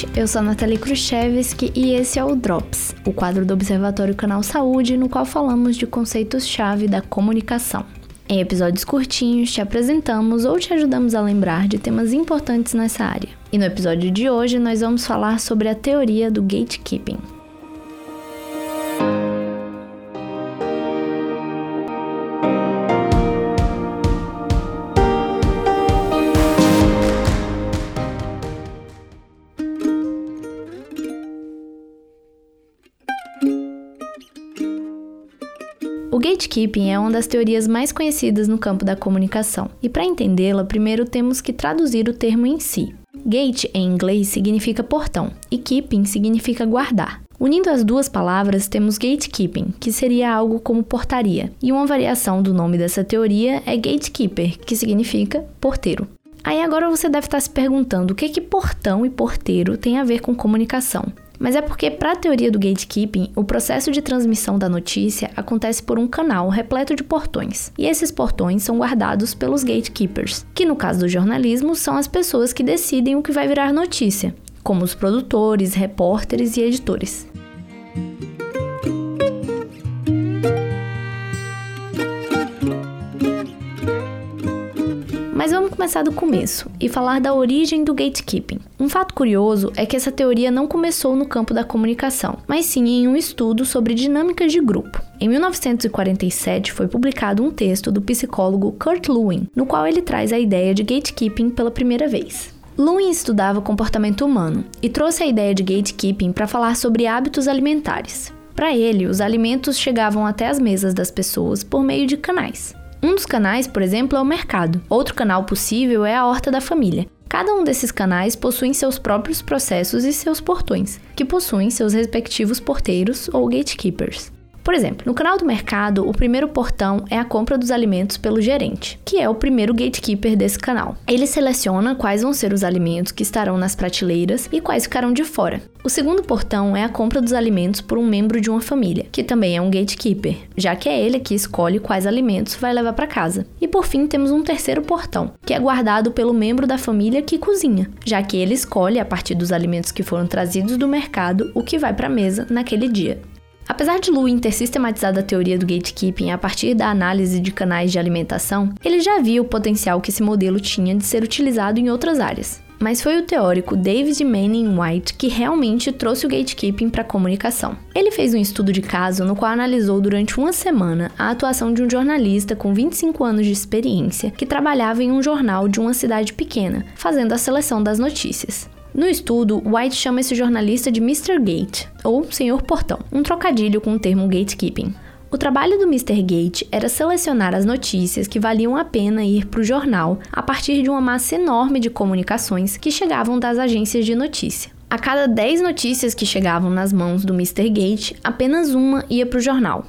gente! Eu sou a Nathalie Khrushchevsky e esse é o Drops, o quadro do Observatório Canal Saúde, no qual falamos de conceitos-chave da comunicação. Em episódios curtinhos, te apresentamos ou te ajudamos a lembrar de temas importantes nessa área. E no episódio de hoje, nós vamos falar sobre a teoria do gatekeeping. Gatekeeping é uma das teorias mais conhecidas no campo da comunicação, e para entendê-la, primeiro temos que traduzir o termo em si. Gate em inglês significa portão e keeping significa guardar. Unindo as duas palavras, temos gatekeeping, que seria algo como portaria, e uma variação do nome dessa teoria é gatekeeper, que significa porteiro. Aí agora você deve estar se perguntando o que que portão e porteiro tem a ver com comunicação. Mas é porque, para a teoria do gatekeeping, o processo de transmissão da notícia acontece por um canal repleto de portões. E esses portões são guardados pelos gatekeepers, que no caso do jornalismo são as pessoas que decidem o que vai virar notícia, como os produtores, repórteres e editores. Começar do começo e falar da origem do gatekeeping. Um fato curioso é que essa teoria não começou no campo da comunicação, mas sim em um estudo sobre dinâmicas de grupo. Em 1947 foi publicado um texto do psicólogo Kurt Lewin, no qual ele traz a ideia de gatekeeping pela primeira vez. Lewin estudava comportamento humano e trouxe a ideia de gatekeeping para falar sobre hábitos alimentares. Para ele, os alimentos chegavam até as mesas das pessoas por meio de canais. Um dos canais, por exemplo, é o mercado. Outro canal possível é a horta da família. Cada um desses canais possui seus próprios processos e seus portões, que possuem seus respectivos porteiros ou gatekeepers. Por exemplo, no canal do mercado, o primeiro portão é a compra dos alimentos pelo gerente, que é o primeiro gatekeeper desse canal. Ele seleciona quais vão ser os alimentos que estarão nas prateleiras e quais ficarão de fora. O segundo portão é a compra dos alimentos por um membro de uma família, que também é um gatekeeper, já que é ele que escolhe quais alimentos vai levar para casa. E por fim, temos um terceiro portão, que é guardado pelo membro da família que cozinha, já que ele escolhe a partir dos alimentos que foram trazidos do mercado o que vai para a mesa naquele dia. Apesar de Lewin ter sistematizado a teoria do gatekeeping a partir da análise de canais de alimentação, ele já via o potencial que esse modelo tinha de ser utilizado em outras áreas. Mas foi o teórico David Manning White que realmente trouxe o gatekeeping para a comunicação. Ele fez um estudo de caso no qual analisou durante uma semana a atuação de um jornalista com 25 anos de experiência que trabalhava em um jornal de uma cidade pequena, fazendo a seleção das notícias. No estudo, White chama esse jornalista de Mr. Gate, ou Senhor Portão, um trocadilho com o termo gatekeeping. O trabalho do Mr. Gate era selecionar as notícias que valiam a pena ir para o jornal a partir de uma massa enorme de comunicações que chegavam das agências de notícia. A cada 10 notícias que chegavam nas mãos do Mr. Gate, apenas uma ia para o jornal.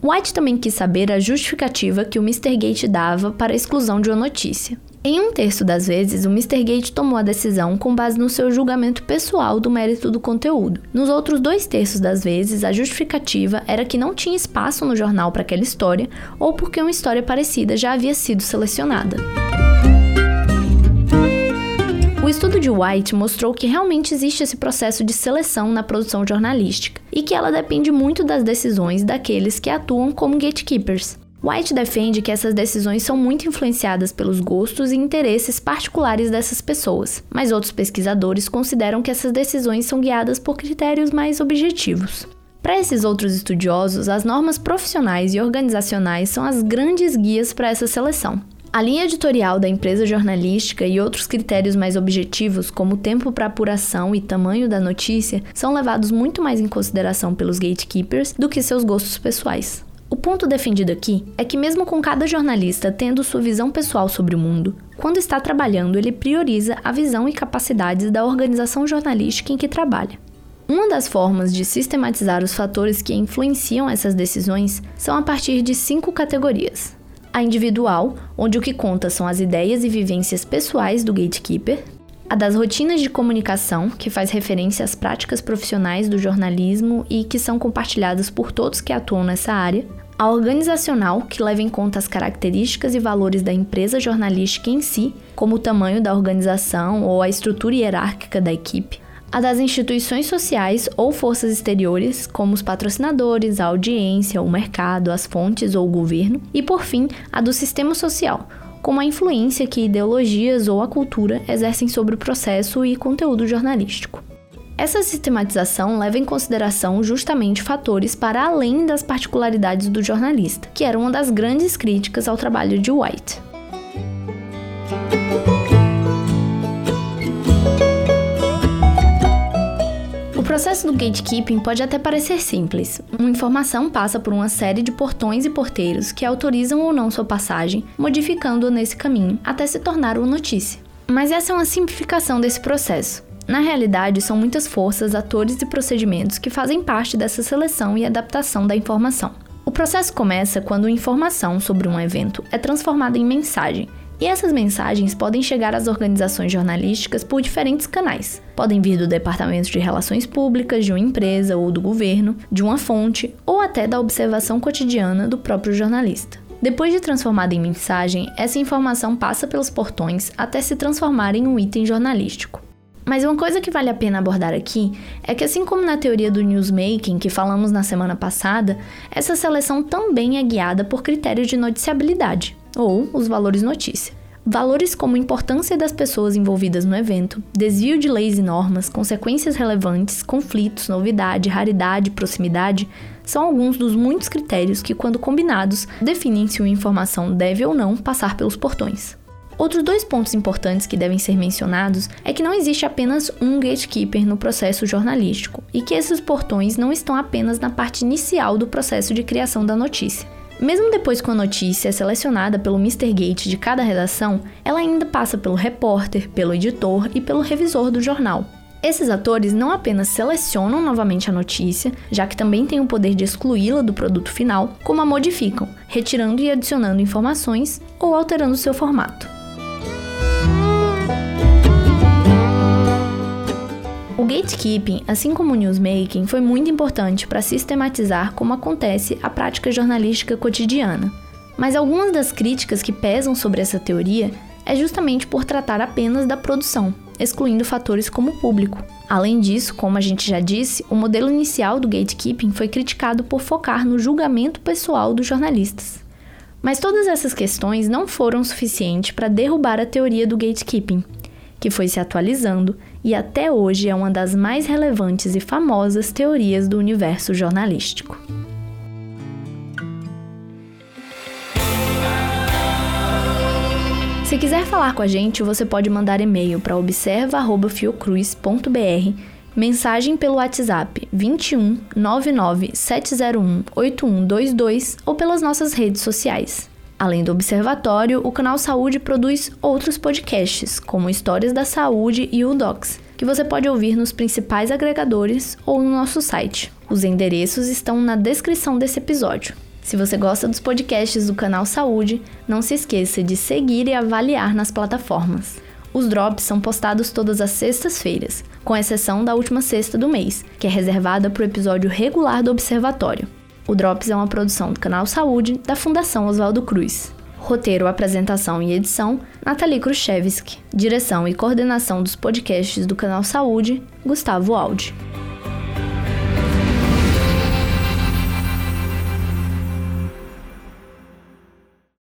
White também quis saber a justificativa que o Mr. Gate dava para a exclusão de uma notícia. Em um terço das vezes, o Mr. Gate tomou a decisão com base no seu julgamento pessoal do mérito do conteúdo. Nos outros dois terços das vezes, a justificativa era que não tinha espaço no jornal para aquela história ou porque uma história parecida já havia sido selecionada. O estudo de White mostrou que realmente existe esse processo de seleção na produção jornalística e que ela depende muito das decisões daqueles que atuam como gatekeepers. White defende que essas decisões são muito influenciadas pelos gostos e interesses particulares dessas pessoas, mas outros pesquisadores consideram que essas decisões são guiadas por critérios mais objetivos. Para esses outros estudiosos, as normas profissionais e organizacionais são as grandes guias para essa seleção. A linha editorial da empresa jornalística e outros critérios mais objetivos, como tempo para apuração e tamanho da notícia, são levados muito mais em consideração pelos gatekeepers do que seus gostos pessoais. O ponto defendido aqui é que, mesmo com cada jornalista tendo sua visão pessoal sobre o mundo, quando está trabalhando, ele prioriza a visão e capacidades da organização jornalística em que trabalha. Uma das formas de sistematizar os fatores que influenciam essas decisões são a partir de cinco categorias. A individual, onde o que conta são as ideias e vivências pessoais do gatekeeper, a das rotinas de comunicação, que faz referência às práticas profissionais do jornalismo e que são compartilhadas por todos que atuam nessa área, a organizacional, que leva em conta as características e valores da empresa jornalística em si, como o tamanho da organização ou a estrutura hierárquica da equipe. a das instituições sociais ou forças exteriores, como os patrocinadores, a audiência, o mercado, as fontes ou o governo, e por fim, a do sistema social, como a influência que ideologias ou a cultura exercem sobre o processo e conteúdo jornalístico. Essa sistematização leva em consideração justamente fatores para além das particularidades do jornalista, que era uma das grandes críticas ao trabalho de White. processo do gatekeeping pode até parecer simples. Uma informação passa por uma série de portões e porteiros que autorizam ou não sua passagem, modificando-a nesse caminho até se tornar uma notícia. Mas essa é uma simplificação desse processo. Na realidade, são muitas forças, atores e procedimentos que fazem parte dessa seleção e adaptação da informação. O processo começa quando informação sobre um evento é transformada em mensagem, e essas mensagens podem chegar às organizações jornalísticas por diferentes canais. Podem vir do Departamento de Relações Públicas, de uma empresa ou do governo, de uma fonte ou até da observação cotidiana do próprio jornalista. Depois de transformada em mensagem, essa informação passa pelos portões até se transformar em um item jornalístico. Mas uma coisa que vale a pena abordar aqui é que, assim como na teoria do newsmaking que falamos na semana passada, essa seleção também é guiada por critérios de noticiabilidade ou os valores notícia. Valores como importância das pessoas envolvidas no evento, desvio de leis e normas, consequências relevantes, conflitos, novidade, raridade, proximidade, são alguns dos muitos critérios que, quando combinados, definem se uma informação deve ou não passar pelos portões. Outros dois pontos importantes que devem ser mencionados é que não existe apenas um gatekeeper no processo jornalístico e que esses portões não estão apenas na parte inicial do processo de criação da notícia. Mesmo depois que a notícia é selecionada pelo Mr. Gate de cada redação, ela ainda passa pelo repórter, pelo editor e pelo revisor do jornal. Esses atores não apenas selecionam novamente a notícia, já que também têm o poder de excluí-la do produto final, como a modificam, retirando e adicionando informações ou alterando seu formato. Gatekeeping, assim como o newsmaking, foi muito importante para sistematizar como acontece a prática jornalística cotidiana. Mas algumas das críticas que pesam sobre essa teoria é justamente por tratar apenas da produção, excluindo fatores como o público. Além disso, como a gente já disse, o modelo inicial do gatekeeping foi criticado por focar no julgamento pessoal dos jornalistas. Mas todas essas questões não foram suficientes para derrubar a teoria do gatekeeping, que foi se atualizando e até hoje é uma das mais relevantes e famosas teorias do universo jornalístico. Se quiser falar com a gente, você pode mandar e-mail para observa@fiocruz.br, mensagem pelo WhatsApp 21 99 701 8122 ou pelas nossas redes sociais. Além do Observatório, o canal Saúde produz outros podcasts, como Histórias da Saúde e o Docs, que você pode ouvir nos principais agregadores ou no nosso site. Os endereços estão na descrição desse episódio. Se você gosta dos podcasts do canal Saúde, não se esqueça de seguir e avaliar nas plataformas. Os drops são postados todas as sextas-feiras, com exceção da última sexta do mês, que é reservada para o episódio regular do Observatório. O Drops é uma produção do canal Saúde da Fundação Oswaldo Cruz. Roteiro, apresentação e edição: Nathalie Khrushchevsky. Direção e coordenação dos podcasts do canal Saúde: Gustavo Aldi.